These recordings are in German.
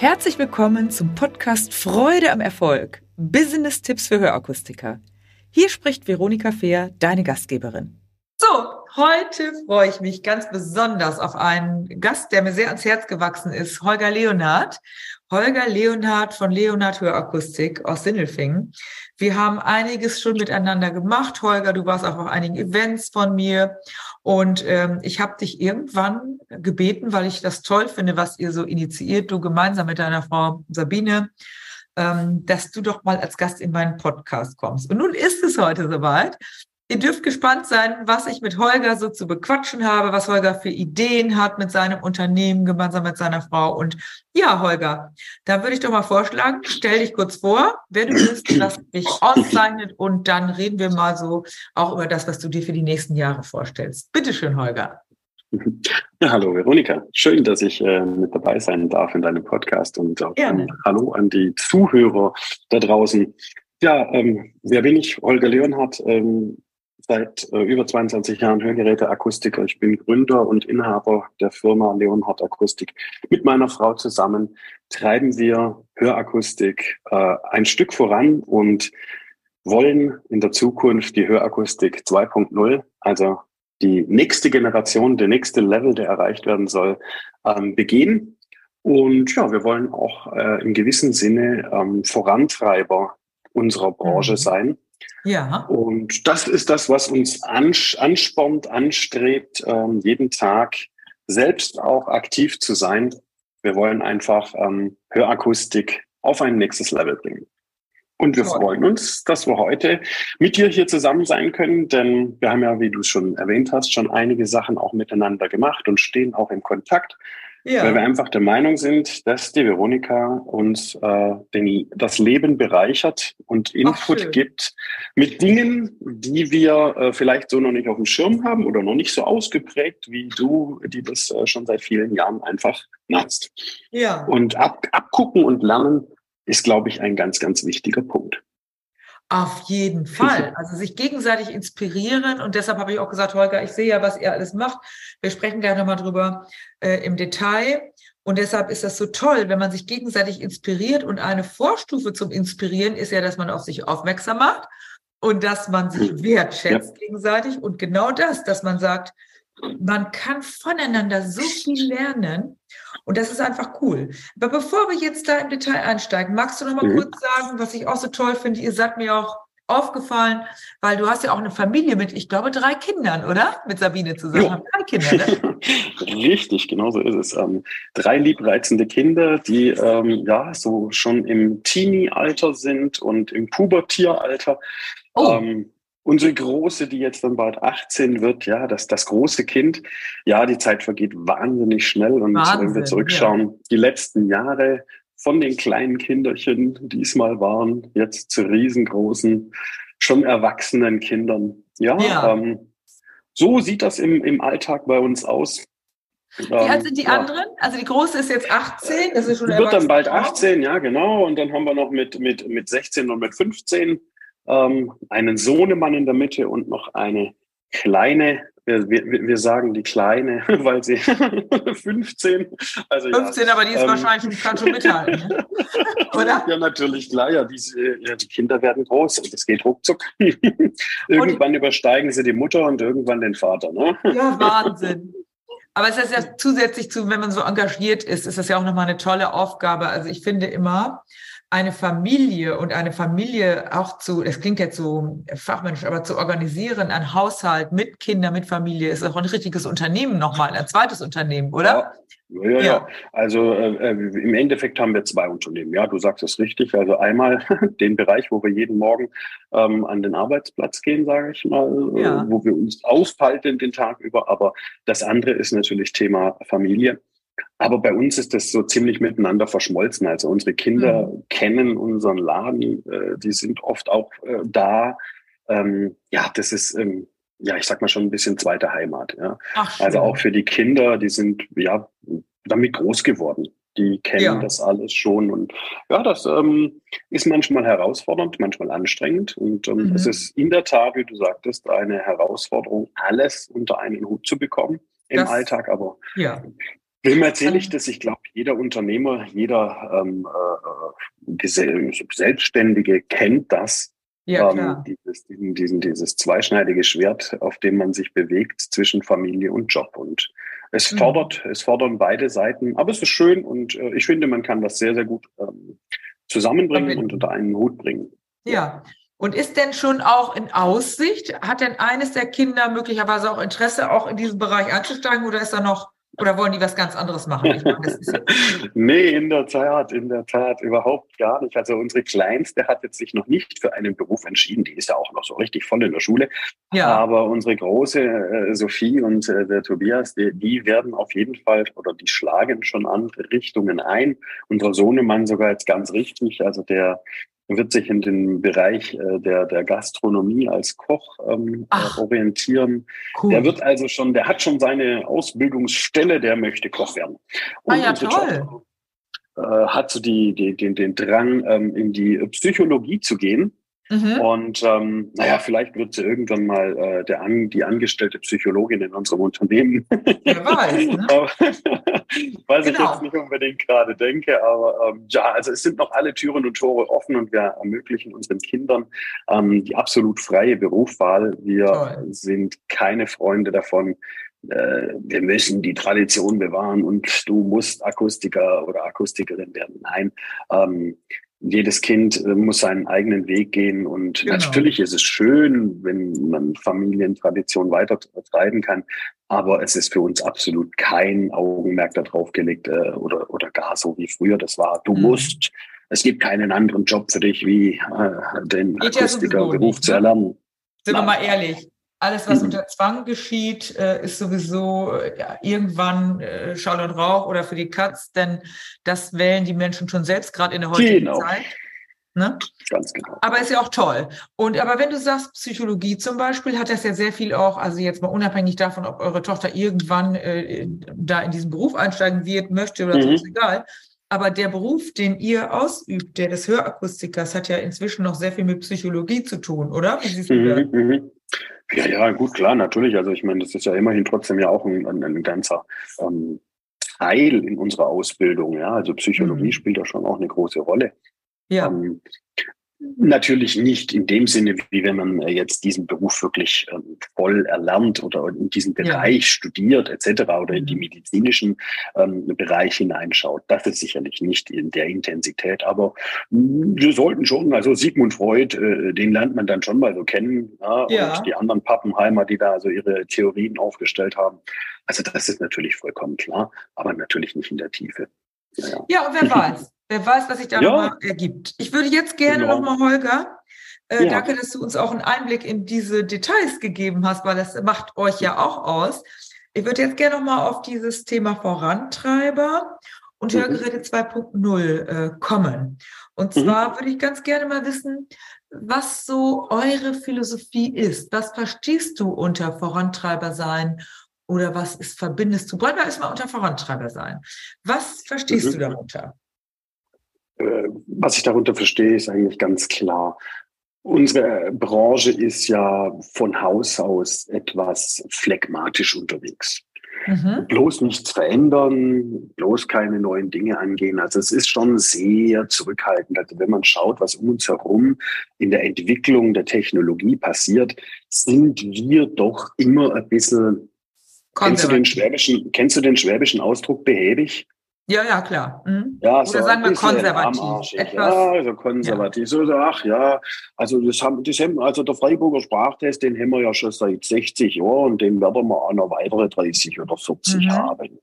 Herzlich willkommen zum Podcast Freude am Erfolg. Business-Tipps für Hörakustiker. Hier spricht Veronika Fehr, deine Gastgeberin. So, heute freue ich mich ganz besonders auf einen Gast, der mir sehr ans Herz gewachsen ist, Holger Leonard. Holger Leonhard von Leonhard Hörakustik aus Sindelfingen. Wir haben einiges schon miteinander gemacht. Holger, du warst auch auf einigen Events von mir. Und ähm, ich habe dich irgendwann gebeten, weil ich das toll finde, was ihr so initiiert, du gemeinsam mit deiner Frau Sabine, ähm, dass du doch mal als Gast in meinen Podcast kommst. Und nun ist es heute soweit. Ihr dürft gespannt sein, was ich mit Holger so zu bequatschen habe, was Holger für Ideen hat mit seinem Unternehmen, gemeinsam mit seiner Frau. Und ja, Holger, da würde ich doch mal vorschlagen, stell dich kurz vor, wer du bist, was dich auszeichnet und dann reden wir mal so auch über das, was du dir für die nächsten Jahre vorstellst. Bitte schön, Holger. Ja, hallo Veronika. Schön, dass ich äh, mit dabei sein darf in deinem Podcast und auch ähm, hallo an die Zuhörer da draußen. Ja, ähm, wer bin ich? Holger Leonhardt. Ähm, seit äh, über 22 Jahren Hörgeräteakustiker. Ich bin Gründer und Inhaber der Firma Leonhard Akustik. Mit meiner Frau zusammen treiben wir Hörakustik äh, ein Stück voran und wollen in der Zukunft die Hörakustik 2.0, also die nächste Generation, der nächste Level, der erreicht werden soll, ähm, begehen. Und ja, wir wollen auch äh, im gewissen Sinne ähm, Vorantreiber unserer Branche mhm. sein ja. Und das ist das, was uns anspornt, anstrebt, ähm, jeden Tag selbst auch aktiv zu sein. Wir wollen einfach ähm, Hörakustik auf ein nächstes Level bringen. Und wir freuen uns, dass wir heute mit dir hier zusammen sein können, denn wir haben ja, wie du schon erwähnt hast, schon einige Sachen auch miteinander gemacht und stehen auch im Kontakt. Ja. Weil wir einfach der Meinung sind, dass die Veronika uns äh, den, das Leben bereichert und Input Ach, gibt mit Dingen, die wir äh, vielleicht so noch nicht auf dem Schirm haben oder noch nicht so ausgeprägt wie du, die das äh, schon seit vielen Jahren einfach machst. Ja. Und ab, abgucken und lernen ist, glaube ich, ein ganz, ganz wichtiger Punkt. Auf jeden Fall. Also sich gegenseitig inspirieren. Und deshalb habe ich auch gesagt, Holger, ich sehe ja, was ihr alles macht. Wir sprechen gleich nochmal drüber äh, im Detail. Und deshalb ist das so toll, wenn man sich gegenseitig inspiriert. Und eine Vorstufe zum Inspirieren ist ja, dass man auf sich aufmerksam macht und dass man sich wertschätzt ja. gegenseitig. Und genau das, dass man sagt, man kann voneinander so viel lernen. Und das ist einfach cool. Aber bevor wir jetzt da im Detail einsteigen, magst du noch mal mhm. kurz sagen, was ich auch so toll finde? Ihr seid mir auch aufgefallen, weil du hast ja auch eine Familie mit, ich glaube, drei Kindern, oder? Mit Sabine zusammen. Ja. Drei Kinder, ne? Richtig, genau so ist es. Ähm, drei liebreizende Kinder, die ähm, ja so schon im Teenie-Alter sind und im Pubertieralter. Oh. Ähm, Unsere Große, die jetzt dann bald 18 wird, ja, das, das große Kind, ja, die Zeit vergeht wahnsinnig schnell. Und Wahnsinn, wenn wir zurückschauen, ja. die letzten Jahre von den kleinen Kinderchen, die es mal waren, jetzt zu riesengroßen, schon erwachsenen Kindern. Ja, ja. Ähm, so sieht das im, im Alltag bei uns aus. Wie alt sind die ja. anderen? Also die große ist jetzt 18, das ist schon Wird dann bald 18, ja, genau. Und dann haben wir noch mit, mit, mit 16 und mit 15 ähm, einen Sohnemann in der Mitte und noch eine kleine, wir, wir, wir sagen die kleine, weil sie 15. Also 15, ja, aber die ist ähm, wahrscheinlich, kann schon mithalten, ne? oder? Ja, natürlich, klar, ja, diese, ja, die Kinder werden groß und es geht ruckzuck. irgendwann und, übersteigen sie die Mutter und irgendwann den Vater, ne? Ja, Wahnsinn. Aber es ist ja zusätzlich zu, wenn man so engagiert ist, ist das ja auch nochmal eine tolle Aufgabe. Also ich finde immer, eine Familie und eine Familie auch zu, das klingt jetzt so fachmännisch, aber zu organisieren, ein Haushalt mit Kindern, mit Familie, ist auch ein richtiges Unternehmen nochmal, ein zweites Unternehmen, oder? Ja, ja, ja. ja. Also äh, äh, im Endeffekt haben wir zwei Unternehmen. Ja, du sagst es richtig. Also einmal den Bereich, wo wir jeden Morgen ähm, an den Arbeitsplatz gehen, sage ich mal, ja. äh, wo wir uns aufhalten den Tag über. Aber das andere ist natürlich Thema Familie. Aber bei uns ist das so ziemlich miteinander verschmolzen. Also unsere Kinder mhm. kennen unseren Laden, äh, die sind oft auch äh, da. Ähm, ja, das ist, ähm, ja, ich sag mal schon ein bisschen zweite Heimat. Ja. Ach, also auch für die Kinder, die sind ja damit groß geworden. Die kennen ja. das alles schon. Und ja, das ähm, ist manchmal herausfordernd, manchmal anstrengend. Und ähm, mhm. es ist in der Tat, wie du sagtest, eine Herausforderung, alles unter einen Hut zu bekommen im das, Alltag. Aber ja Wem erzähle ich das? Ich glaube, jeder Unternehmer, jeder ähm, äh, Selbstständige kennt das. Ja, ähm, dieses, diesen, diesen, dieses zweischneidige Schwert, auf dem man sich bewegt zwischen Familie und Job. Und es mhm. fordert, es fordern beide Seiten, aber es ist schön und äh, ich finde, man kann das sehr, sehr gut ähm, zusammenbringen und unter einen Hut bringen. Ja. Und ist denn schon auch in Aussicht, hat denn eines der Kinder möglicherweise auch Interesse, auch in diesen Bereich einzusteigen oder ist da noch oder wollen die was ganz anderes machen? Ich meine, nee, in der Tat, in der Tat überhaupt gar nicht. Also unsere Kleinste hat jetzt sich noch nicht für einen Beruf entschieden. Die ist ja auch noch so richtig voll in der Schule. Ja. Aber unsere große äh, Sophie und äh, der Tobias, die, die, werden auf jeden Fall oder die schlagen schon andere Richtungen ein. Unser Sohnemann sogar jetzt ganz richtig. Also der wird sich in den Bereich äh, der, der Gastronomie als Koch ähm, äh, orientieren. Cool. Der wird also schon, der hat schon seine Ausbildungsstelle, der möchte Koch werden. Und ah ja, toll. Tochter, äh, hat so die, die, den, den Drang, ähm, in die Psychologie zu gehen. Mhm. Und ähm, naja, vielleicht wird sie irgendwann mal äh, der an, die angestellte Psychologin in unserem Unternehmen. Wer weiß. Ne? Was genau. ich jetzt genau. nicht unbedingt gerade denke, aber ähm, ja, also es sind noch alle Türen und Tore offen und wir ermöglichen unseren Kindern ähm, die absolut freie Berufswahl. Wir Toll. sind keine Freunde davon, äh, wir müssen die Tradition bewahren und du musst Akustiker oder Akustikerin werden. Nein, ähm, jedes Kind äh, muss seinen eigenen Weg gehen und genau. natürlich ist es schön, wenn man Familientradition weiter treiben kann, aber es ist für uns absolut kein Augenmerk darauf gelegt äh, oder, oder gar so wie früher das war. Du mhm. musst, es gibt keinen anderen Job für dich, wie äh, den Akustikerberuf ja zu ne? erlernen. Sind wir mal ehrlich, alles, was mhm. unter Zwang geschieht, äh, ist sowieso äh, ja, irgendwann äh, Schall und Rauch oder für die Katz, denn das wählen die Menschen schon selbst, gerade in der heutigen genau. Zeit. Ne? Ganz genau. Aber ist ja auch toll. Und aber wenn du sagst, Psychologie zum Beispiel, hat das ja sehr viel auch, also jetzt mal unabhängig davon, ob eure Tochter irgendwann äh, da in diesen Beruf einsteigen wird, möchte oder mhm. so, ist egal. Aber der Beruf, den ihr ausübt, der des Hörakustikers, hat ja inzwischen noch sehr viel mit Psychologie zu tun, oder? Wie siehst du mhm, das? Mhm. Ja, ja, gut, klar, natürlich. Also ich meine, das ist ja immerhin trotzdem ja auch ein, ein, ein ganzer ähm, Teil in unserer Ausbildung. Ja, also Psychologie mhm. spielt da schon auch eine große Rolle. Ja. Ähm, Natürlich nicht in dem Sinne, wie wenn man äh, jetzt diesen Beruf wirklich ähm, voll erlernt oder in diesen Bereich ja. studiert etc. oder in die mhm. medizinischen ähm, Bereich hineinschaut. Das ist sicherlich nicht in der Intensität, aber mm, wir sollten schon, also Sigmund Freud, äh, den lernt man dann schon mal so kennen ja, ja. und die anderen Pappenheimer, die da also ihre Theorien aufgestellt haben. Also das ist natürlich vollkommen klar, aber natürlich nicht in der Tiefe. Ja, ja und wer weiß. Wer weiß, was sich da ja. nochmal ergibt. Ich würde jetzt gerne genau. nochmal, Holger, äh, ja. danke, dass du uns auch einen Einblick in diese Details gegeben hast, weil das macht euch ja auch aus. Ich würde jetzt gerne nochmal auf dieses Thema Vorantreiber und mhm. Hörgeräte 2.0 äh, kommen. Und mhm. zwar mhm. würde ich ganz gerne mal wissen, was so eure Philosophie ist. Was verstehst du unter Vorantreiber sein oder was ist, verbindest du? Wollen wir erstmal unter Vorantreiber sein. Was verstehst mhm. du darunter? Äh, was ich darunter verstehe, ist eigentlich ganz klar. Unsere Branche ist ja von Haus aus etwas phlegmatisch unterwegs. Mhm. Bloß nichts verändern, bloß keine neuen Dinge angehen. Also es ist schon sehr zurückhaltend. Also wenn man schaut, was um uns herum in der Entwicklung der Technologie passiert, sind wir doch immer ein bisschen. Kennst du den schwäbischen, kennst du den schwäbischen Ausdruck behäbig? Ja, ja, klar. Mhm. Ja, Oder so sagen wir konservativ. Etwas, ja, also konservativ. Ja. So, ach ja, also das haben, das haben, also der Freiburger Sprachtest, den haben wir ja schon seit 60 Jahren und den werden wir auch noch weitere 30 oder 40 mhm. haben.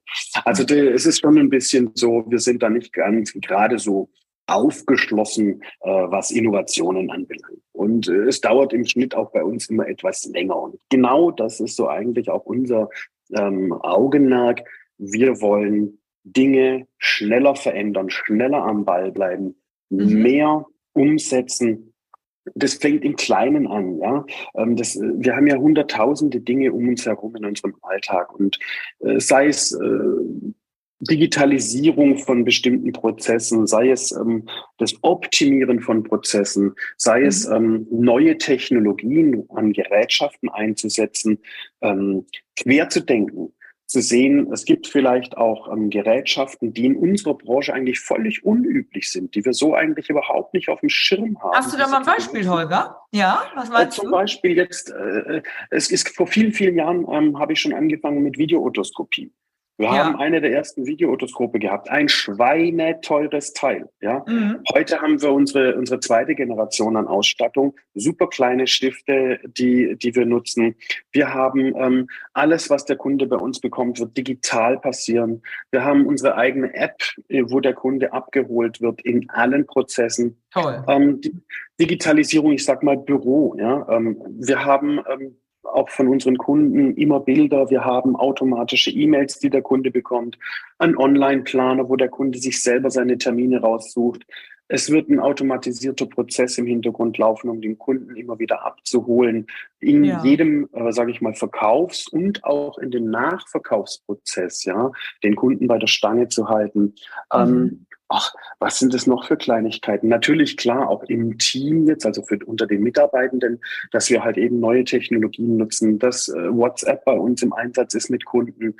Also die, es ist schon ein bisschen so, wir sind da nicht ganz gerade so aufgeschlossen, äh, was Innovationen anbelangt. Und äh, es dauert im Schnitt auch bei uns immer etwas länger. Und genau das ist so eigentlich auch unser ähm, Augenmerk. Wir wollen Dinge schneller verändern, schneller am Ball bleiben, mhm. mehr umsetzen. Das fängt im Kleinen an, ja. Ähm, das, wir haben ja hunderttausende Dinge um uns herum in unserem Alltag und äh, sei es äh, Digitalisierung von bestimmten Prozessen, sei es ähm, das Optimieren von Prozessen, sei mhm. es ähm, neue Technologien an Gerätschaften einzusetzen, ähm, quer zu denken, zu sehen, es gibt vielleicht auch ähm, Gerätschaften, die in unserer Branche eigentlich völlig unüblich sind, die wir so eigentlich überhaupt nicht auf dem Schirm haben. Hast du da mal ein Beispiel, Holger? Ja, was meinst äh, zum du? Zum Beispiel jetzt, äh, es ist vor vielen, vielen Jahren ähm, habe ich schon angefangen mit Videootoskopie. Wir ja. haben eine der ersten Videootoskope gehabt, ein schweineteures Teil. Ja, mhm. heute haben wir unsere unsere zweite Generation an Ausstattung, super kleine Stifte, die die wir nutzen. Wir haben ähm, alles, was der Kunde bei uns bekommt, wird digital passieren. Wir haben unsere eigene App, äh, wo der Kunde abgeholt wird in allen Prozessen. Toll. Ähm, Digitalisierung, ich sag mal Büro. Ja, ähm, wir haben ähm, auch von unseren Kunden immer Bilder. Wir haben automatische E-Mails, die der Kunde bekommt, einen Online-Planer, wo der Kunde sich selber seine Termine raussucht. Es wird ein automatisierter Prozess im Hintergrund laufen, um den Kunden immer wieder abzuholen. In ja. jedem, äh, sage ich mal, Verkaufs- und auch in dem Nachverkaufsprozess, ja, den Kunden bei der Stange zu halten. Ähm, mhm. Ähm, ach, was sind es noch für Kleinigkeiten? Natürlich klar, auch im Team jetzt, also für unter den Mitarbeitenden, dass wir halt eben neue Technologien nutzen, dass äh, WhatsApp bei uns im Einsatz ist mit Kunden.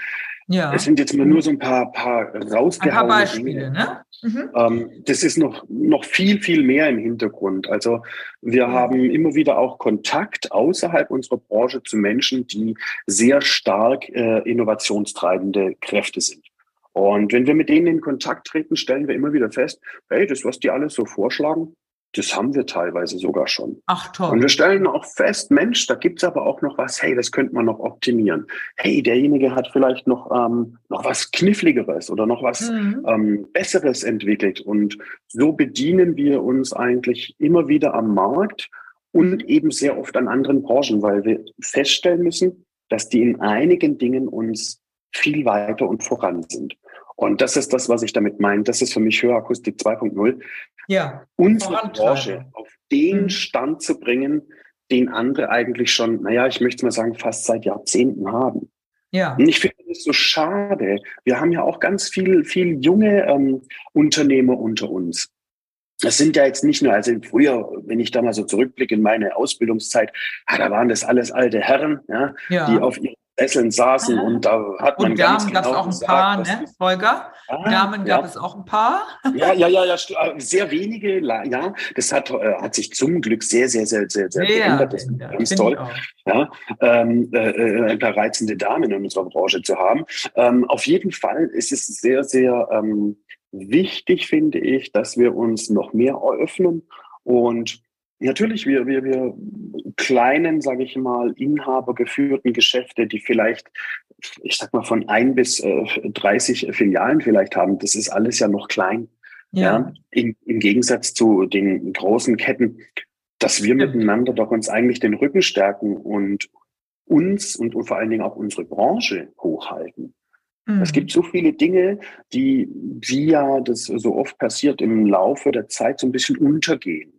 Ja. Es sind jetzt mal nur so ein paar, paar rausgehauene ein paar Beispiele, ne? Mhm. Ähm, das ist noch, noch viel, viel mehr im Hintergrund. Also wir mhm. haben immer wieder auch Kontakt außerhalb unserer Branche zu Menschen, die sehr stark äh, innovationstreibende Kräfte sind. Und wenn wir mit denen in Kontakt treten, stellen wir immer wieder fest, hey, das, was die alles so vorschlagen, das haben wir teilweise sogar schon. Ach toll. Und wir stellen auch fest, Mensch, da gibt's aber auch noch was, hey, das könnte man noch optimieren. Hey, derjenige hat vielleicht noch, ähm, noch was Kniffligeres oder noch was mhm. ähm, Besseres entwickelt. Und so bedienen wir uns eigentlich immer wieder am Markt und eben sehr oft an anderen Branchen, weil wir feststellen müssen, dass die in einigen Dingen uns viel weiter und voran sind. Und das ist das, was ich damit meine. Das ist für mich Hörakustik 2.0. Ja. Unsere Branche auf den mhm. Stand zu bringen, den andere eigentlich schon, naja, ich möchte mal sagen, fast seit Jahrzehnten haben. Ja. Und ich finde das so schade. Wir haben ja auch ganz viel, viel junge ähm, Unternehmer unter uns. Das sind ja jetzt nicht nur, also früher, wenn ich da mal so zurückblicke in meine Ausbildungszeit, ah, da waren das alles alte Herren, ja, ja. die auf ihren Sesseln saßen und da hat man und Damen ganz genau gab es auch ein gesagt, paar, ne, Holger? Ah, Damen gab ja. es auch ein paar. Ja, ja, ja, ja, äh, sehr wenige, ja. Das hat, äh, hat sich zum Glück sehr, sehr, sehr, sehr, sehr geändert. Das ist ganz toll. Ja, ähm, äh, äh, ein paar reizende Damen in unserer Branche zu haben. Ähm, auf jeden Fall ist es sehr, sehr ähm, wichtig, finde ich, dass wir uns noch mehr eröffnen und Natürlich, wir, wir, wir kleinen, sage ich mal, inhabergeführten Geschäfte, die vielleicht, ich sag mal, von ein bis äh, 30 Filialen vielleicht haben, das ist alles ja noch klein. Ja. ja im, Im Gegensatz zu den großen Ketten, dass wir miteinander doch uns eigentlich den Rücken stärken und uns und, und vor allen Dingen auch unsere Branche hochhalten. Mhm. Es gibt so viele Dinge, die, wie ja das so oft passiert, im Laufe der Zeit so ein bisschen untergehen.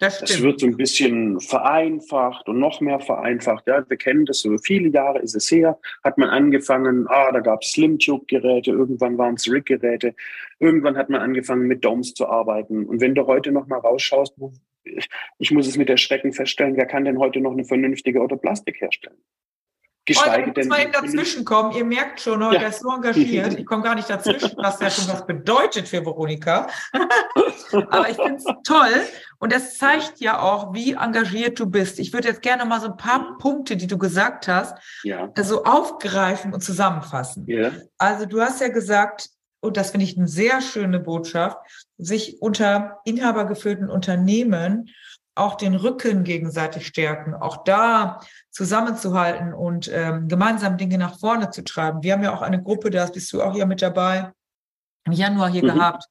Das, das, wird so ein bisschen vereinfacht und noch mehr vereinfacht. Ja, wir kennen das so viele Jahre ist es her, hat man angefangen, ah, da gab es Slim-Tube-Geräte, irgendwann waren es Rig-Geräte, irgendwann hat man angefangen mit Domes zu arbeiten. Und wenn du heute noch mal rausschaust, ich muss es mit der Schrecken feststellen, wer kann denn heute noch eine vernünftige Autoplastik herstellen? Geschweige denn. Ich muss mal dazwischen kommen. Ihr merkt schon, heute ja. ist so engagiert. Ich komme gar nicht dazwischen, was ja schon was bedeutet für Veronika. Aber ich finde es toll. Und das zeigt ja auch, wie engagiert du bist. Ich würde jetzt gerne mal so ein paar Punkte, die du gesagt hast, ja. also aufgreifen und zusammenfassen. Ja. Also du hast ja gesagt, und das finde ich eine sehr schöne Botschaft, sich unter inhabergeführten Unternehmen auch den Rücken gegenseitig stärken, auch da zusammenzuhalten und ähm, gemeinsam Dinge nach vorne zu treiben. Wir haben ja auch eine Gruppe, da bist du auch hier mit dabei, im Januar hier mhm. gehabt,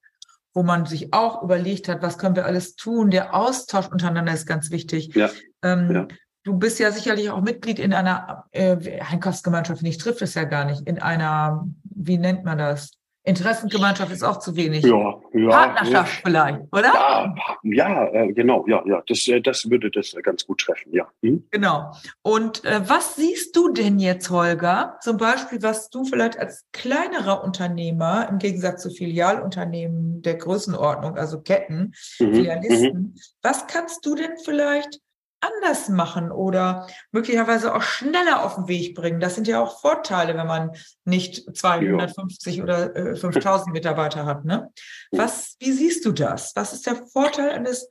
wo man sich auch überlegt hat, was können wir alles tun. Der Austausch untereinander ist ganz wichtig. Ja. Ähm, ja. Du bist ja sicherlich auch Mitglied in einer äh, Einkaufsgemeinschaft, nicht trifft es ja gar nicht, in einer, wie nennt man das? Interessengemeinschaft ist auch zu wenig. Ja, ja. Partnerschaft ja. vielleicht, oder? Ja, ja äh, genau, ja, ja. Das, äh, das würde das ganz gut treffen, ja. Hm? Genau. Und äh, was siehst du denn jetzt, Holger? Zum Beispiel, was du vielleicht als kleinerer Unternehmer im Gegensatz zu Filialunternehmen der Größenordnung, also Ketten, mhm. Filialisten, mhm. was kannst du denn vielleicht anders machen oder möglicherweise auch schneller auf den Weg bringen. Das sind ja auch Vorteile, wenn man nicht 250 ja. oder äh, 5000 Mitarbeiter hat. Ne? Was, wie siehst du das? Was ist der Vorteil eines,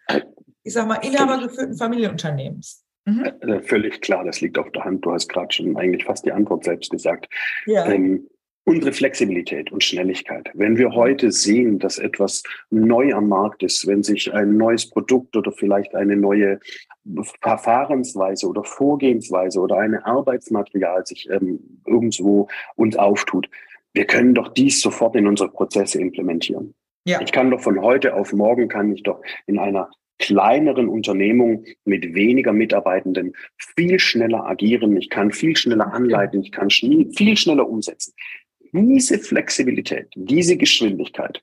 ich sag mal, inhabergeführten Familienunternehmens? Mhm. Äh, völlig klar, das liegt auf der Hand. Du hast gerade schon eigentlich fast die Antwort selbst gesagt. Ja. Ähm, unsere Flexibilität und Schnelligkeit. Wenn wir heute sehen, dass etwas neu am Markt ist, wenn sich ein neues Produkt oder vielleicht eine neue Verfahrensweise oder Vorgehensweise oder eine Arbeitsmaterial sich ähm, irgendwo uns auftut, wir können doch dies sofort in unsere Prozesse implementieren. Ja. Ich kann doch von heute auf morgen kann ich doch in einer kleineren Unternehmung mit weniger Mitarbeitenden viel schneller agieren. Ich kann viel schneller anleiten. Ich kann viel schneller umsetzen. Diese Flexibilität, diese Geschwindigkeit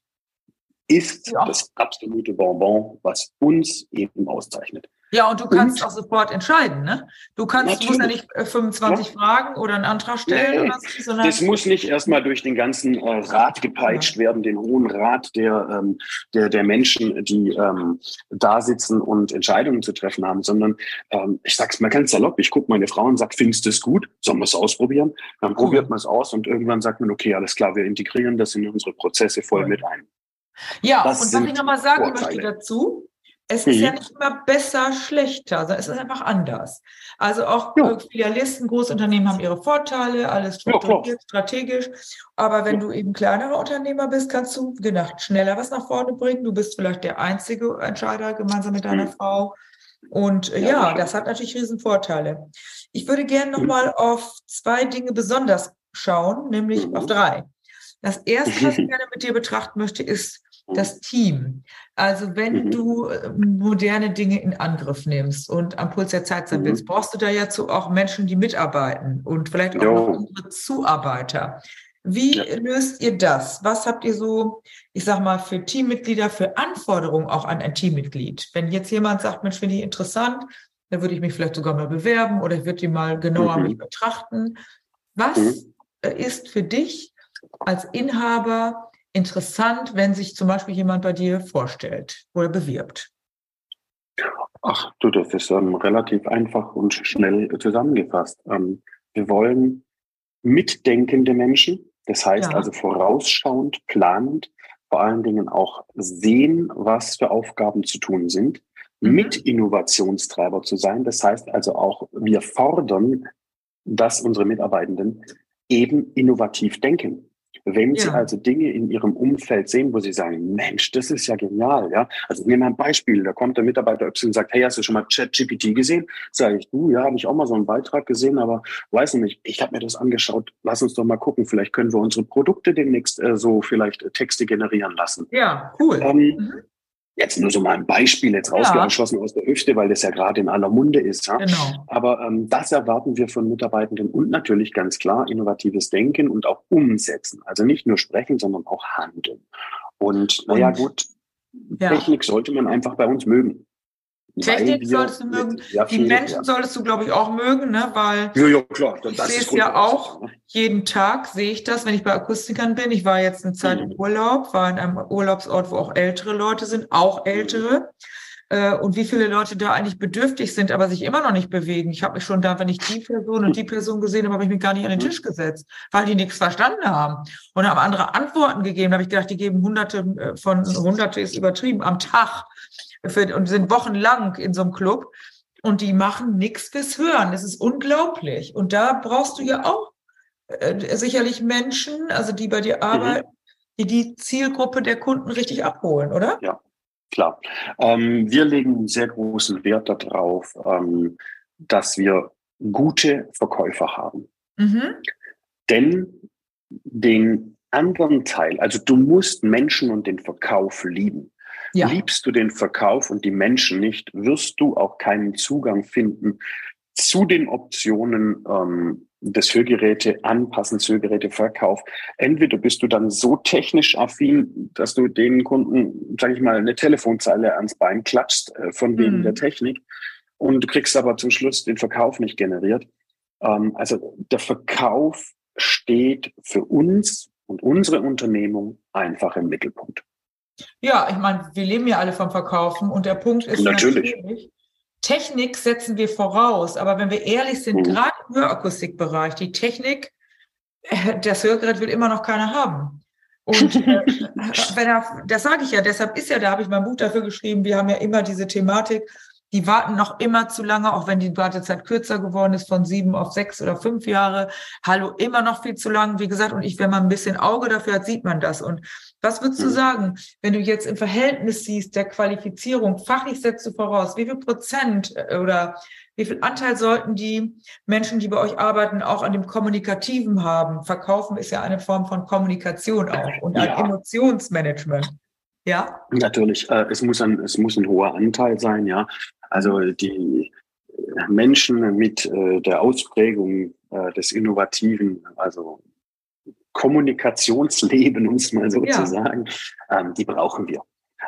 ist ja. das absolute Bonbon, was uns eben auszeichnet. Ja, und du kannst und, auch sofort entscheiden, ne? Du kannst, musst ja nicht 25 äh, ja. Fragen oder einen Antrag stellen nee, oder so, sondern. Das muss nicht erstmal durch den ganzen äh, Rat gepeitscht ja. werden, den hohen Rat der, ähm, der, der Menschen, die ähm, da sitzen und Entscheidungen zu treffen haben, sondern ähm, ich sag's mal ganz salopp, ich gucke meine Frau und sag, findest du es gut? Sollen wir es ausprobieren? Dann probiert mhm. man es aus und irgendwann sagt man, okay, alles klar, wir integrieren das in unsere Prozesse voll mhm. mit ein. Ja, das und was ich nochmal sagen Vorteile. möchte dazu, es ist ja mhm. nicht immer besser, schlechter, sondern es ist einfach anders. Also auch ja. Filialisten, Großunternehmen haben ihre Vorteile, alles strukturiert, ja, strategisch. Aber wenn ja. du eben kleinerer Unternehmer bist, kannst du gedacht schneller was nach vorne bringen. Du bist vielleicht der einzige Entscheider gemeinsam mit deiner mhm. Frau. Und äh, ja, das hat natürlich Riesenvorteile. Ich würde gerne nochmal mhm. auf zwei Dinge besonders schauen, nämlich mhm. auf drei. Das erste, was ich gerne mit dir betrachten möchte, ist das Team. Also wenn mhm. du äh, moderne Dinge in Angriff nimmst und am Puls der Zeit sein mhm. willst, brauchst du da ja auch Menschen, die mitarbeiten und vielleicht auch jo. noch unsere Zuarbeiter. Wie ja. löst ihr das? Was habt ihr so, ich sag mal, für Teammitglieder, für Anforderungen auch an ein Teammitglied? Wenn jetzt jemand sagt, Mensch, finde ich interessant, dann würde ich mich vielleicht sogar mal bewerben oder ich würde die mal genauer mhm. mich betrachten. Was mhm. ist für dich als Inhaber interessant, wenn sich zum Beispiel jemand bei dir vorstellt oder bewirbt? Ach du, das ist ähm, relativ einfach und schnell zusammengefasst. Ähm, wir wollen mitdenkende Menschen, das heißt ja. also vorausschauend, planend, vor allen Dingen auch sehen, was für Aufgaben zu tun sind, mhm. mit Innovationstreiber zu sein. Das heißt also auch, wir fordern, dass unsere Mitarbeitenden eben innovativ denken. Wenn ja. Sie also Dinge in Ihrem Umfeld sehen, wo Sie sagen, Mensch, das ist ja genial, ja. Also nehmen wir ein Beispiel, da kommt der Mitarbeiter Y und sagt, hey, hast du schon mal ChatGPT gesehen? Sage ich, du, ja, habe ich auch mal so einen Beitrag gesehen, aber weiß nicht, ich habe mir das angeschaut, lass uns doch mal gucken, vielleicht können wir unsere Produkte demnächst äh, so vielleicht äh, Texte generieren lassen. Ja, cool. Ähm, mhm. Jetzt nur so mal ein Beispiel jetzt rausgeschossen ja. aus der Hüfte, weil das ja gerade in aller Munde ist. Ja? Genau. Aber ähm, das erwarten wir von Mitarbeitenden und natürlich ganz klar innovatives Denken und auch umsetzen. Also nicht nur sprechen, sondern auch handeln. Und naja gut, ja. Technik sollte man einfach bei uns mögen. Technik solltest du mögen. Die Menschen ja. solltest du, glaube ich, auch mögen, ne? weil ja, ja, klar. Das ich sehe es ja auch, ne? jeden Tag sehe ich das, wenn ich bei Akustikern bin. Ich war jetzt eine Zeit mhm. im Urlaub, war in einem Urlaubsort, wo auch ältere Leute sind, auch mhm. ältere. Mhm. und wie viele Leute da eigentlich bedürftig sind, aber sich immer noch nicht bewegen. Ich habe mich schon da, wenn ich die Person und die Person gesehen habe, habe ich mich gar nicht an den mhm. Tisch gesetzt, weil die nichts verstanden haben. Und haben andere Antworten gegeben. Da habe ich gedacht, die geben hunderte äh, von, hunderte ist übertrieben, am Tag für, und sind wochenlang in so einem Club und die machen nichts fürs Hören. Das ist unglaublich. Und da brauchst du ja auch äh, sicherlich Menschen, also die bei dir mhm. arbeiten, mhm. die die Zielgruppe der Kunden richtig abholen, oder? Ja, klar. Ähm, wir legen sehr großen Wert darauf, ähm, dass wir gute Verkäufer haben. Mhm. Denn den anderen Teil, also du musst Menschen und den Verkauf lieben. Ja. Liebst du den Verkauf und die Menschen nicht, wirst du auch keinen Zugang finden zu den Optionen ähm, des Hörgeräte anpassen, Hörgeräteverkauf. Entweder bist du dann so technisch affin, dass du den Kunden, sage ich mal, eine Telefonzeile ans Bein klatschst äh, von wegen mhm. der Technik und du kriegst aber zum Schluss den Verkauf nicht generiert. Ähm, also der Verkauf steht für uns und unsere Unternehmung einfach im Mittelpunkt. Ja, ich meine, wir leben ja alle vom Verkaufen und der Punkt ist natürlich, natürlich Technik setzen wir voraus, aber wenn wir ehrlich sind, mhm. gerade im Hörakustikbereich, die Technik, äh, das Hörgerät will immer noch keiner haben. Und äh, wenn er, das sage ich ja, deshalb ist ja, da habe ich mein Buch dafür geschrieben, wir haben ja immer diese Thematik, die warten noch immer zu lange, auch wenn die Wartezeit kürzer geworden ist, von sieben auf sechs oder fünf Jahre. Hallo, immer noch viel zu lang, wie gesagt. Und ich, wenn man ein bisschen Auge dafür hat, sieht man das. Und was würdest du mhm. sagen, wenn du jetzt im Verhältnis siehst der Qualifizierung, fachlich setzt du voraus, wie viel Prozent äh, oder wie viel Anteil sollten die Menschen, die bei euch arbeiten, auch an dem Kommunikativen haben? Verkaufen ist ja eine Form von Kommunikation auch und ein ja. Emotionsmanagement. Ja. Natürlich, äh, es muss ein, es muss ein hoher Anteil sein, ja. Also die Menschen mit äh, der Ausprägung äh, des Innovativen, also Kommunikationsleben, um es mal so ja. zu sagen, ähm, die brauchen wir.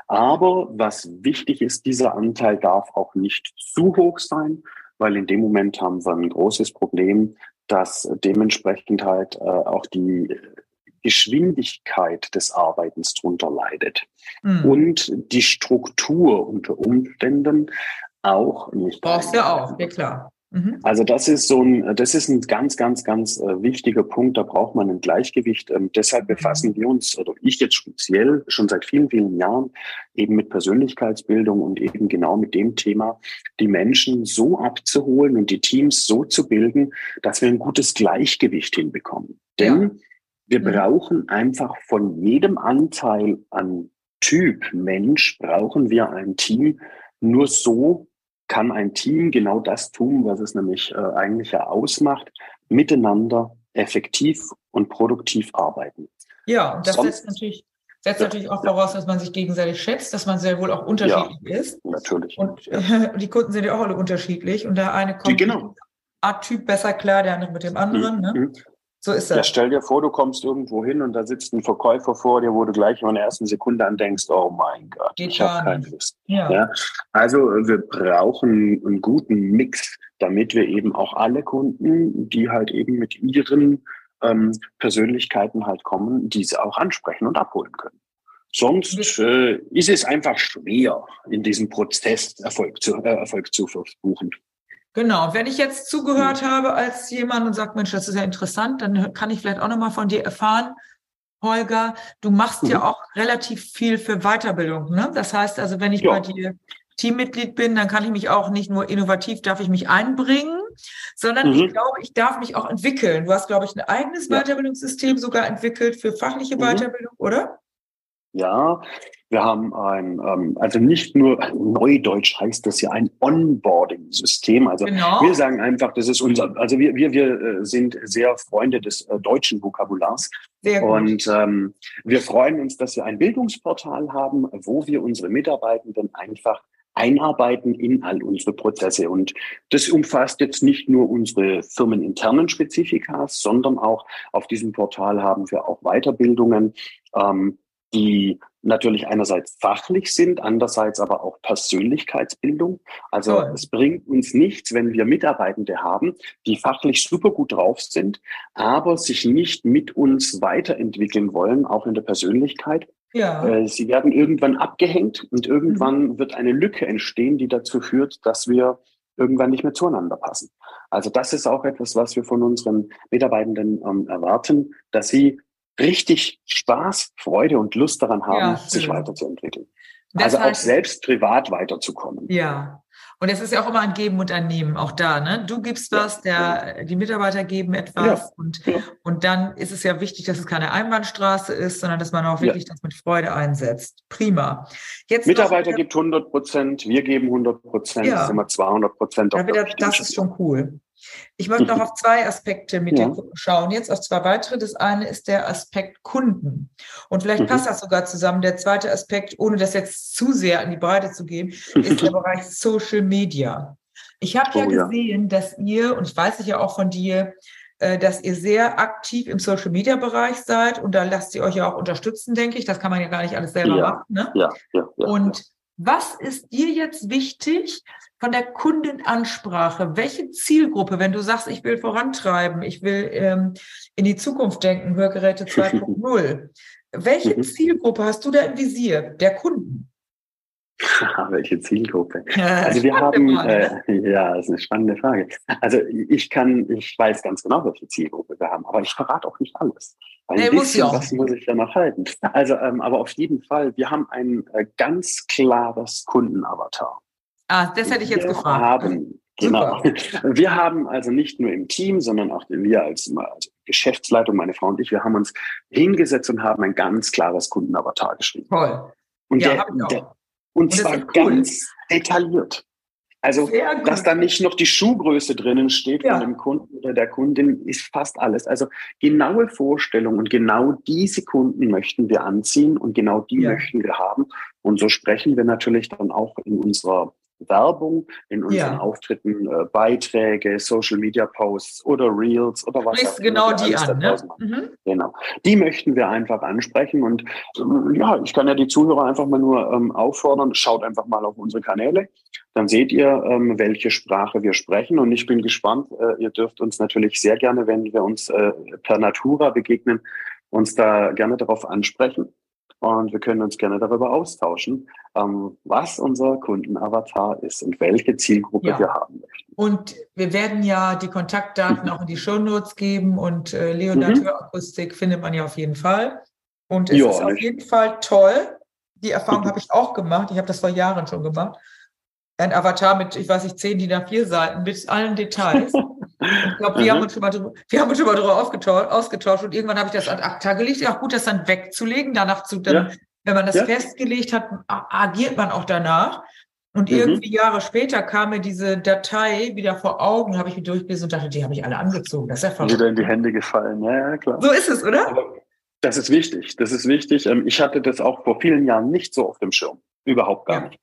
Aber was wichtig ist, dieser Anteil darf auch nicht zu hoch sein, weil in dem Moment haben wir ein großes Problem, dass dementsprechend halt äh, auch die Geschwindigkeit des Arbeitens drunter leidet mhm. und die Struktur unter Umständen auch nicht. Brauchst du auch, ja klar. Mhm. Also das ist so ein, das ist ein ganz, ganz, ganz äh, wichtiger Punkt. Da braucht man ein Gleichgewicht. Ähm, deshalb mhm. befassen wir uns, oder ich jetzt speziell, schon seit vielen, vielen Jahren eben mit Persönlichkeitsbildung und eben genau mit dem Thema, die Menschen so abzuholen und die Teams so zu bilden, dass wir ein gutes Gleichgewicht hinbekommen. Denn ja. wir mhm. brauchen einfach von jedem Anteil an Typ Mensch brauchen wir ein Team, nur so kann ein Team genau das tun, was es nämlich äh, eigentlich ja ausmacht, miteinander effektiv und produktiv arbeiten. Ja, und das Sonst, setzt natürlich setzt ja, natürlich auch voraus, dass man sich gegenseitig schätzt, dass man sehr wohl auch unterschiedlich ja, ist. Natürlich. Und äh, die Kunden sind ja auch alle unterschiedlich und der eine kommt die, genau. Art-Typ besser klar, der andere mit dem anderen. Mhm. Ne? So ist das. Ja, stell dir vor, du kommst irgendwo hin und da sitzt ein Verkäufer vor dir, wo du gleich in der ersten Sekunde an denkst, oh mein Gott, Geht ich habe keine Lust. Ja. ja. Also wir brauchen einen guten Mix, damit wir eben auch alle Kunden, die halt eben mit ihren ähm, Persönlichkeiten halt kommen, diese auch ansprechen und abholen können. Sonst äh, ist es einfach schwer, in diesem Prozess Erfolg zu, äh, Erfolg zu verbuchen. Genau. Wenn ich jetzt zugehört habe als jemand und sagt, Mensch, das ist ja interessant, dann kann ich vielleicht auch nochmal von dir erfahren, Holger, du machst mhm. ja auch relativ viel für Weiterbildung. Ne? Das heißt also, wenn ich ja. bei dir Teammitglied bin, dann kann ich mich auch nicht nur innovativ, darf ich mich einbringen, sondern mhm. ich glaube, ich darf mich auch entwickeln. Du hast, glaube ich, ein eigenes ja. Weiterbildungssystem sogar entwickelt für fachliche mhm. Weiterbildung, oder? Ja, wir haben ein, ähm, also nicht nur Neudeutsch heißt das ja ein Onboarding-System. Also genau. wir sagen einfach, das ist unser, also wir, wir, wir äh, sind sehr Freunde des äh, deutschen Vokabulars. Sehr gut. Und ähm, wir freuen uns, dass wir ein Bildungsportal haben, wo wir unsere Mitarbeitenden einfach einarbeiten in all unsere Prozesse. Und das umfasst jetzt nicht nur unsere firmeninternen Spezifikas, sondern auch auf diesem Portal haben wir auch Weiterbildungen, ähm, die natürlich einerseits fachlich sind, andererseits aber auch Persönlichkeitsbildung. Also oh. es bringt uns nichts, wenn wir Mitarbeitende haben, die fachlich super gut drauf sind, aber sich nicht mit uns weiterentwickeln wollen, auch in der Persönlichkeit. Ja. Äh, sie werden irgendwann abgehängt und irgendwann mhm. wird eine Lücke entstehen, die dazu führt, dass wir irgendwann nicht mehr zueinander passen. Also das ist auch etwas, was wir von unseren Mitarbeitenden ähm, erwarten, dass sie richtig Spaß, Freude und Lust daran haben, ja, sich weiterzuentwickeln. Das also heißt, auch selbst privat weiterzukommen. Ja. Und es ist ja auch immer ein Geben und ein Nehmen, auch da, ne? Du gibst was, der, die Mitarbeiter geben etwas ja, und, ja. und dann ist es ja wichtig, dass es keine Einbahnstraße ist, sondern dass man auch wirklich das mit Freude einsetzt. Prima. Jetzt Mitarbeiter noch, gibt 100 Prozent, wir geben 100 Prozent, ja. sind wir 200 Prozent. Das ist schon cool. Ich möchte noch auf zwei Aspekte mit ja. dir schauen. Jetzt auf zwei weitere. Das eine ist der Aspekt Kunden. Und vielleicht mhm. passt das sogar zusammen. Der zweite Aspekt, ohne das jetzt zu sehr in die Breite zu geben, ist der Bereich Social Media. Ich habe ja oh, gesehen, ja. dass ihr, und ich weiß es ja auch von dir, äh, dass ihr sehr aktiv im Social Media Bereich seid und da lasst ihr euch ja auch unterstützen, denke ich. Das kann man ja gar nicht alles selber ja. machen. Ne? Ja, ja, ja, und was ist dir jetzt wichtig von der Kundenansprache? Welche Zielgruppe, wenn du sagst, ich will vorantreiben, ich will ähm, in die Zukunft denken, Hörgeräte 2.0, welche mhm. Zielgruppe hast du da im Visier der Kunden? Welche Zielgruppe? Also wir haben, äh, ja, das ist eine spannende Frage. Also ich kann, ich weiß ganz genau, welche Zielgruppe wir haben, aber ich verrate auch nicht alles. Ein nee, bisschen muss was muss ich ja noch halten. Also, ähm, aber auf jeden Fall, wir haben ein äh, ganz klares Kundenavatar. Ah, das hätte ich jetzt wir gefragt. Haben, genau. Wir haben also nicht nur im Team, sondern auch wir als, als Geschäftsleitung, meine Frau und ich, wir haben uns hingesetzt und haben ein ganz klares Kundenavatar geschrieben. Toll. Und, ja, der, der, und, und zwar cool. ganz detailliert. Also, dass da nicht noch die Schuhgröße drinnen steht ja. von dem Kunden oder der Kundin, ist fast alles. Also genaue Vorstellungen und genau diese Kunden möchten wir anziehen und genau die ja. möchten wir haben. Und so sprechen wir natürlich dann auch in unserer Werbung in unseren ja. Auftritten, äh, Beiträge, Social Media Posts oder Reels oder was auch genau die an, ne? Mhm. Genau. Die möchten wir einfach ansprechen und äh, ja, ich kann ja die Zuhörer einfach mal nur ähm, auffordern, schaut einfach mal auf unsere Kanäle. Dann seht ihr, ähm, welche Sprache wir sprechen und ich bin gespannt. Äh, ihr dürft uns natürlich sehr gerne, wenn wir uns äh, per Natura begegnen, uns da gerne darauf ansprechen und wir können uns gerne darüber austauschen, ähm, was unser Kundenavatar ist und welche Zielgruppe ja. wir haben möchten. Und wir werden ja die Kontaktdaten auch in die Shownotes geben und äh, Leonard mhm. Hörakustik findet man ja auf jeden Fall. Und es ja, ist auf jeden Fall toll. Die Erfahrung habe ich auch gemacht. Ich habe das vor Jahren schon gemacht. Ein Avatar mit, ich weiß nicht, zehn DIN A4 Seiten mit allen Details. Ich glaube, wir, haben uns schon mal drüber, wir haben uns schon mal drüber ausgetauscht und irgendwann habe ich das ad acta gelegt. Ja, gut, das dann wegzulegen, danach zu, dann, ja. wenn man das ja. festgelegt hat, agiert man auch danach. Und mhm. irgendwie Jahre später kam mir diese Datei wieder vor Augen, habe ich mir durchgelesen und dachte, die habe ich alle angezogen. Das ist ja verrückt. Wieder in die Hände gefallen, ja, ja, klar. So ist es, oder? Aber das ist wichtig, das ist wichtig. Ähm, ich hatte das auch vor vielen Jahren nicht so auf dem Schirm. Überhaupt gar ja. nicht.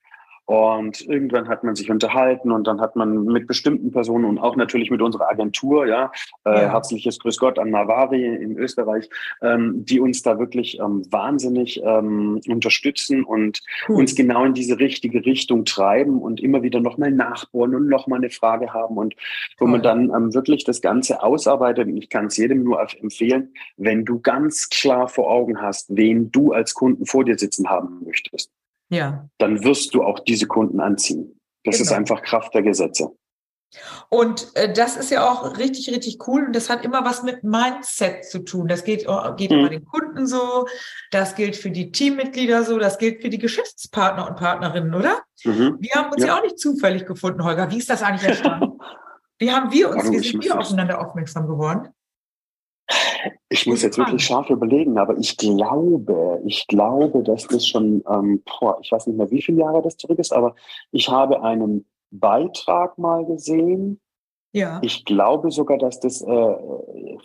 Und irgendwann hat man sich unterhalten und dann hat man mit bestimmten Personen und auch natürlich mit unserer Agentur, ja, äh, ja. herzliches Grüß Gott an Navari in Österreich, ähm, die uns da wirklich ähm, wahnsinnig ähm, unterstützen und cool. uns genau in diese richtige Richtung treiben und immer wieder nochmal nachbohren und nochmal eine Frage haben und wo cool. man dann ähm, wirklich das Ganze ausarbeitet. Und ich kann es jedem nur empfehlen, wenn du ganz klar vor Augen hast, wen du als Kunden vor dir sitzen haben möchtest ja. dann wirst du auch diese Kunden anziehen. Das genau. ist einfach Kraft der Gesetze. Und äh, das ist ja auch richtig, richtig cool. Und das hat immer was mit Mindset zu tun. Das geht, oh, geht mhm. immer den Kunden so, das gilt für die Teammitglieder so, das gilt für die Geschäftspartner und Partnerinnen, oder? Mhm. Wir haben uns ja. ja. auch nicht zufällig gefunden, Holger. Wie ist das eigentlich entstanden? wie haben wir uns, wie sind wir aufeinander aufmerksam geworden? Ich muss jetzt wirklich scharf überlegen, aber ich glaube, ich glaube, dass das schon, ähm, boah, ich weiß nicht mehr, wie viele Jahre das zurück ist, aber ich habe einen Beitrag mal gesehen. Ja. Ich glaube sogar, dass das äh,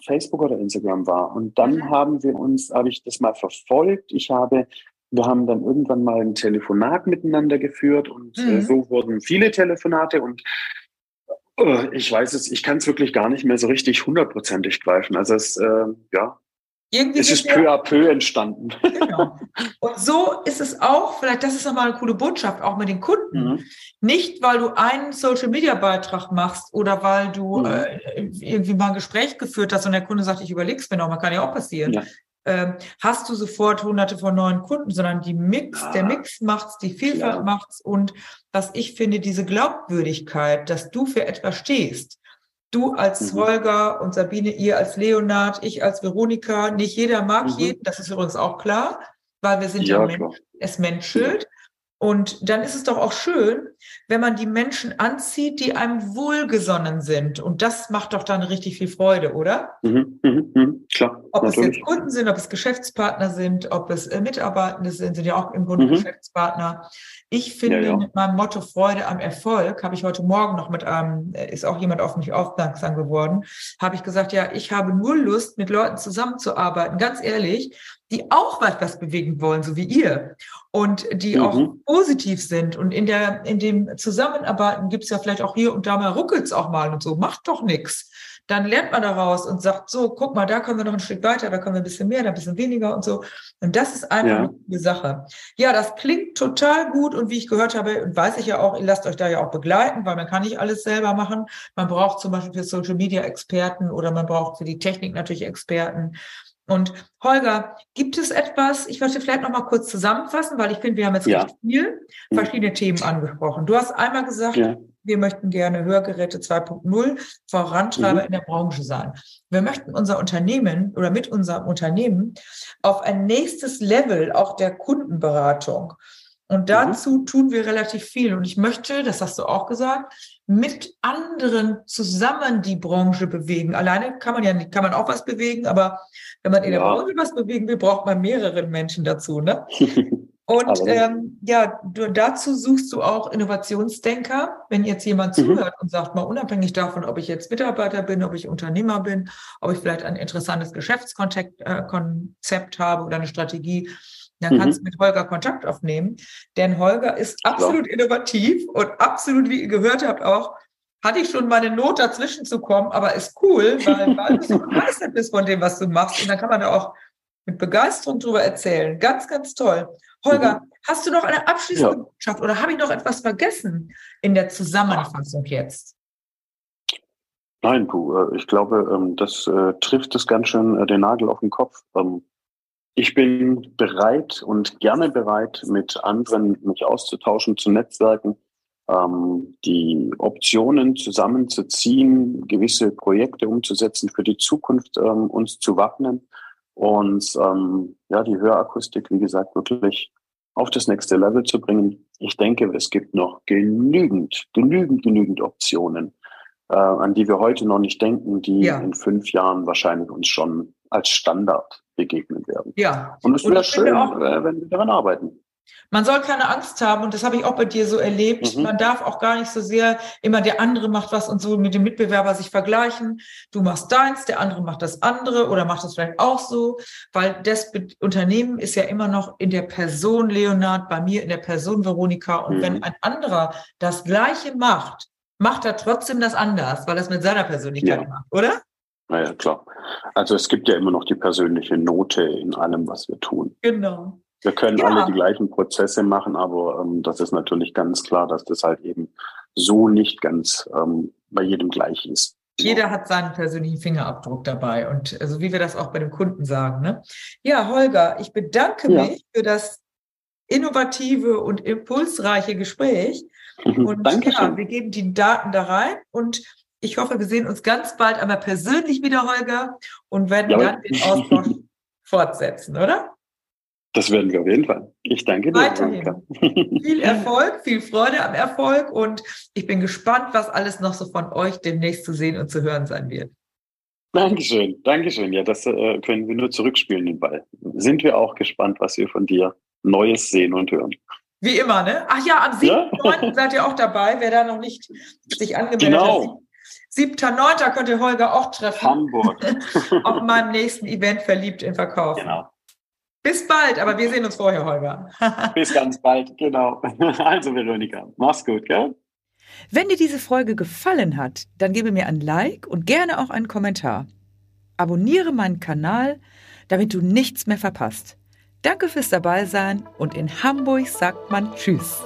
Facebook oder Instagram war. Und dann mhm. haben wir uns, habe ich das mal verfolgt. Ich habe, wir haben dann irgendwann mal ein Telefonat miteinander geführt und äh, mhm. äh, so wurden viele Telefonate und ich weiß es, ich kann es wirklich gar nicht mehr so richtig hundertprozentig greifen. Also es, äh, ja, irgendwie es ist peu à peu entstanden. Genau. Und so ist es auch, vielleicht das ist nochmal eine coole Botschaft, auch mit den Kunden. Mhm. Nicht, weil du einen Social-Media-Beitrag machst oder weil du mhm. äh, irgendwie mal ein Gespräch geführt hast und der Kunde sagt, ich überleg's mir noch, man kann ja auch passieren. Ja ähm, hast du sofort hunderte von neuen Kunden, sondern die Mix, ja. der Mix macht's, die Vielfalt ja. macht's und was ich finde, diese Glaubwürdigkeit, dass du für etwas stehst. Du als mhm. Holger und Sabine, ihr als Leonard, ich als Veronika, nicht jeder mag mhm. jeden, das ist übrigens auch klar, weil wir sind ja, ja Mensch, es menschelt. Und dann ist es doch auch schön, wenn man die Menschen anzieht, die einem wohlgesonnen sind. Und das macht doch dann richtig viel Freude, oder? Mhm, mh, mh, klar. Ob natürlich. es jetzt Kunden sind, ob es Geschäftspartner sind, ob es äh, Mitarbeitende sind, sind ja auch im Grunde mhm. Geschäftspartner. Ich finde ja, ja. mit meinem Motto Freude am Erfolg, habe ich heute Morgen noch mit einem, äh, ist auch jemand auf mich aufmerksam geworden, habe ich gesagt, ja, ich habe nur Lust, mit Leuten zusammenzuarbeiten, ganz ehrlich, die auch was bewegen wollen, so wie ihr. Und die mhm. auch positiv sind. Und in der, in dem Zusammenarbeiten gibt es ja vielleicht auch hier und da mal ruckels auch mal und so. Macht doch nichts. Dann lernt man daraus und sagt, so, guck mal, da können wir noch ein Stück weiter, da können wir ein bisschen mehr, da ein bisschen weniger und so. Und das ist einfach ja. eine Sache. Ja, das klingt total gut und wie ich gehört habe, und weiß ich ja auch, ihr lasst euch da ja auch begleiten, weil man kann nicht alles selber machen. Man braucht zum Beispiel für Social Media Experten oder man braucht für die Technik natürlich Experten. Und Holger, gibt es etwas, ich möchte vielleicht noch mal kurz zusammenfassen, weil ich finde, wir haben jetzt ja. viel mhm. verschiedene Themen angesprochen. Du hast einmal gesagt, ja. wir möchten gerne Hörgeräte 2.0 Vorantreiber mhm. in der Branche sein. Wir möchten unser Unternehmen oder mit unserem Unternehmen auf ein nächstes Level auch der Kundenberatung und mhm. dazu mhm. tun wir relativ viel. Und ich möchte, das hast du auch gesagt, mit anderen zusammen die Branche bewegen. Alleine kann man ja nicht, kann man auch was bewegen, aber wenn man in ja. der Branche was bewegen will, braucht man mehrere Menschen dazu, ne? Und ähm, ja, du, dazu suchst du auch Innovationsdenker. Wenn jetzt jemand mhm. zuhört und sagt, mal unabhängig davon, ob ich jetzt Mitarbeiter bin, ob ich Unternehmer bin, ob ich vielleicht ein interessantes Geschäftskonzept äh, habe oder eine Strategie, dann kannst mhm. du mit Holger Kontakt aufnehmen. Denn Holger ist absolut ja. innovativ und absolut, wie ihr gehört habt, auch, hatte ich schon mal eine Not dazwischen zu kommen, aber ist cool, weil, weil du so begeistert bist von dem, was du machst. Und dann kann man da auch mit Begeisterung drüber erzählen. Ganz, ganz toll. Holger, mhm. hast du noch eine abschließende ja. Botschaft oder habe ich noch etwas vergessen in der Zusammenfassung jetzt? Nein, du, äh, ich glaube, ähm, das äh, trifft es ganz schön äh, den Nagel auf den Kopf. Ich bin bereit und gerne bereit, mit anderen mich auszutauschen, zu netzwerken, ähm, die Optionen zusammenzuziehen, gewisse Projekte umzusetzen, für die Zukunft ähm, uns zu wappnen und ähm, ja, die Hörakustik, wie gesagt, wirklich auf das nächste Level zu bringen. Ich denke, es gibt noch genügend, genügend, genügend Optionen, äh, an die wir heute noch nicht denken, die ja. in fünf Jahren wahrscheinlich uns schon als Standard begegnen werden. Ja. Und es wäre schön, auch, äh, wenn wir daran arbeiten. Man soll keine Angst haben, und das habe ich auch bei dir so erlebt. Mhm. Man darf auch gar nicht so sehr immer der andere macht was und so mit dem Mitbewerber sich vergleichen. Du machst deins, der andere macht das andere oder macht das vielleicht auch so, weil das Unternehmen ist ja immer noch in der Person Leonard, bei mir in der Person Veronika. Und mhm. wenn ein anderer das Gleiche macht, macht er trotzdem das anders, weil er es mit seiner Persönlichkeit ja. macht, oder? Naja, klar. Also es gibt ja immer noch die persönliche Note in allem, was wir tun. Genau. Wir können ja. alle die gleichen Prozesse machen, aber ähm, das ist natürlich ganz klar, dass das halt eben so nicht ganz ähm, bei jedem gleich ist. Jeder hat seinen persönlichen Fingerabdruck dabei und also wie wir das auch bei dem Kunden sagen. Ne? Ja, Holger, ich bedanke ja. mich für das innovative und impulsreiche Gespräch. Und Dankeschön. ja, wir geben die Daten da rein und ich hoffe, wir sehen uns ganz bald einmal persönlich wieder, Holger, und werden Jawohl. dann den Austausch fortsetzen, oder? Das werden wir auf jeden Fall. Ich danke dir. Weiterhin. viel Erfolg, viel Freude am Erfolg und ich bin gespannt, was alles noch so von euch demnächst zu sehen und zu hören sein wird. Dankeschön, Dankeschön. Ja, das äh, können wir nur zurückspielen, den Ball. Sind wir auch gespannt, was wir von dir Neues sehen und hören. Wie immer, ne? Ach ja, am 7.9. Ja? seid ihr auch dabei, wer da noch nicht sich angemeldet genau. hat. 7.9. könnt ihr Holger auch treffen. Hamburg. Auf meinem nächsten Event verliebt in Verkauf. Genau. Bis bald, aber wir sehen uns vorher, Holger. Bis ganz bald, genau. Also, Veronika, mach's gut, gell? Wenn dir diese Folge gefallen hat, dann gebe mir ein Like und gerne auch einen Kommentar. Abonniere meinen Kanal, damit du nichts mehr verpasst. Danke fürs Dabeisein und in Hamburg sagt man Tschüss.